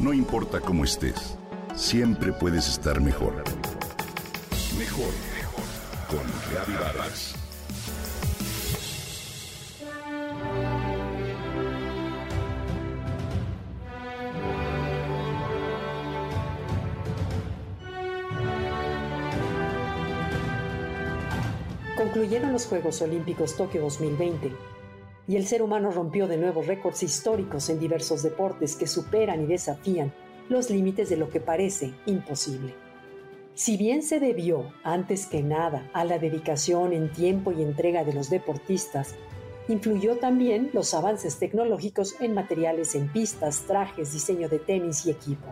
No importa cómo estés, siempre puedes estar mejor. Mejor, mejor. Con Reavivadas. Concluyeron los Juegos Olímpicos Tokio 2020 y el ser humano rompió de nuevo récords históricos en diversos deportes que superan y desafían los límites de lo que parece imposible. Si bien se debió, antes que nada, a la dedicación en tiempo y entrega de los deportistas, influyó también los avances tecnológicos en materiales en pistas, trajes, diseño de tenis y equipo.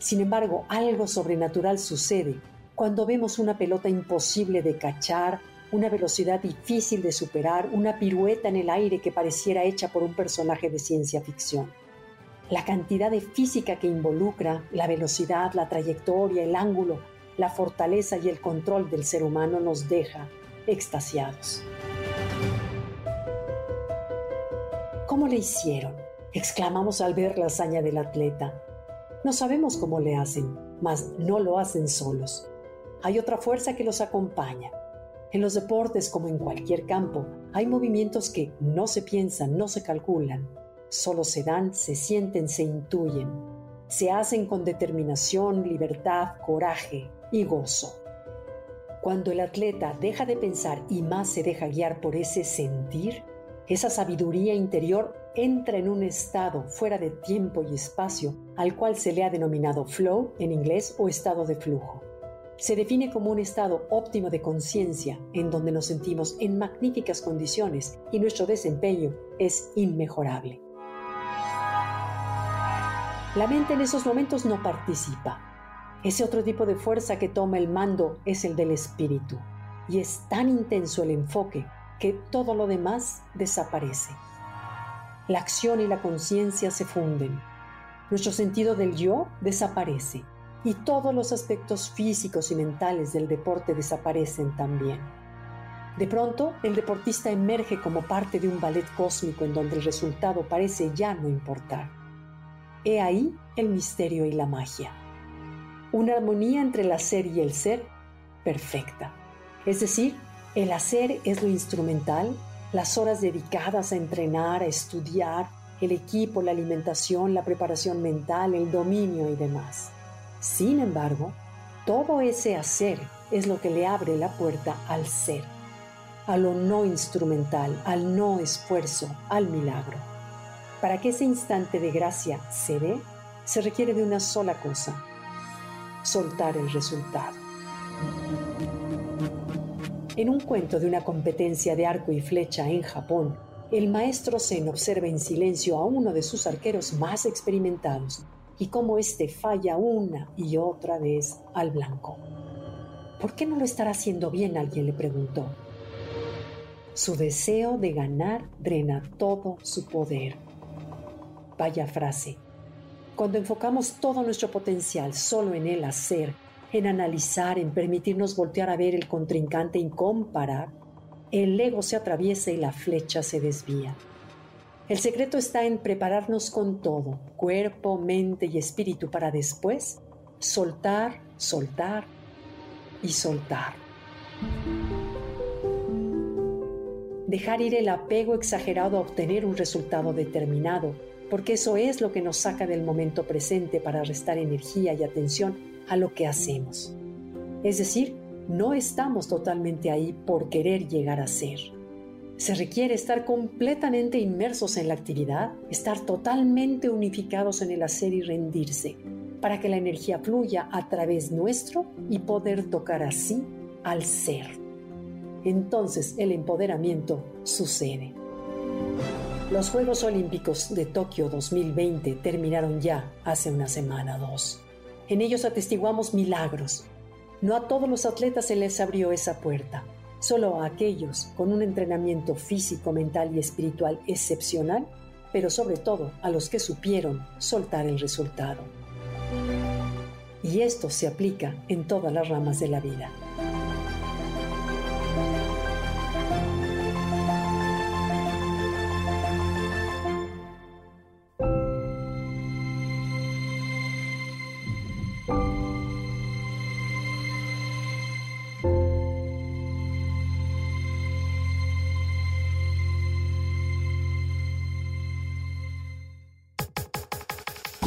Sin embargo, algo sobrenatural sucede cuando vemos una pelota imposible de cachar, una velocidad difícil de superar, una pirueta en el aire que pareciera hecha por un personaje de ciencia ficción. La cantidad de física que involucra, la velocidad, la trayectoria, el ángulo, la fortaleza y el control del ser humano nos deja extasiados. ¿Cómo le hicieron? exclamamos al ver la hazaña del atleta. No sabemos cómo le hacen, mas no lo hacen solos. Hay otra fuerza que los acompaña, en los deportes, como en cualquier campo, hay movimientos que no se piensan, no se calculan, solo se dan, se sienten, se intuyen, se hacen con determinación, libertad, coraje y gozo. Cuando el atleta deja de pensar y más se deja guiar por ese sentir, esa sabiduría interior entra en un estado fuera de tiempo y espacio al cual se le ha denominado flow en inglés o estado de flujo se define como un estado óptimo de conciencia en donde nos sentimos en magníficas condiciones y nuestro desempeño es inmejorable. La mente en esos momentos no participa. Ese otro tipo de fuerza que toma el mando es el del espíritu y es tan intenso el enfoque que todo lo demás desaparece. La acción y la conciencia se funden. Nuestro sentido del yo desaparece y todos los aspectos físicos y mentales del deporte desaparecen también. De pronto, el deportista emerge como parte de un ballet cósmico en donde el resultado parece ya no importar. He ahí el misterio y la magia. Una armonía entre el hacer y el ser perfecta. Es decir, el hacer es lo instrumental, las horas dedicadas a entrenar, a estudiar, el equipo, la alimentación, la preparación mental, el dominio y demás. Sin embargo, todo ese hacer es lo que le abre la puerta al ser, a lo no instrumental, al no esfuerzo, al milagro. Para que ese instante de gracia se dé, se requiere de una sola cosa, soltar el resultado. En un cuento de una competencia de arco y flecha en Japón, el maestro Zen observa en silencio a uno de sus arqueros más experimentados y cómo éste falla una y otra vez al blanco. ¿Por qué no lo estará haciendo bien? Alguien le preguntó. Su deseo de ganar drena todo su poder. Vaya frase. Cuando enfocamos todo nuestro potencial solo en el hacer, en analizar, en permitirnos voltear a ver el contrincante y comparar, el ego se atraviesa y la flecha se desvía. El secreto está en prepararnos con todo, cuerpo, mente y espíritu, para después soltar, soltar y soltar. Dejar ir el apego exagerado a obtener un resultado determinado, porque eso es lo que nos saca del momento presente para restar energía y atención a lo que hacemos. Es decir, no estamos totalmente ahí por querer llegar a ser. Se requiere estar completamente inmersos en la actividad, estar totalmente unificados en el hacer y rendirse, para que la energía fluya a través nuestro y poder tocar así al ser. Entonces el empoderamiento sucede. Los Juegos Olímpicos de Tokio 2020 terminaron ya hace una semana o dos. En ellos atestiguamos milagros. No a todos los atletas se les abrió esa puerta Solo a aquellos con un entrenamiento físico, mental y espiritual excepcional, pero sobre todo a los que supieron soltar el resultado. Y esto se aplica en todas las ramas de la vida.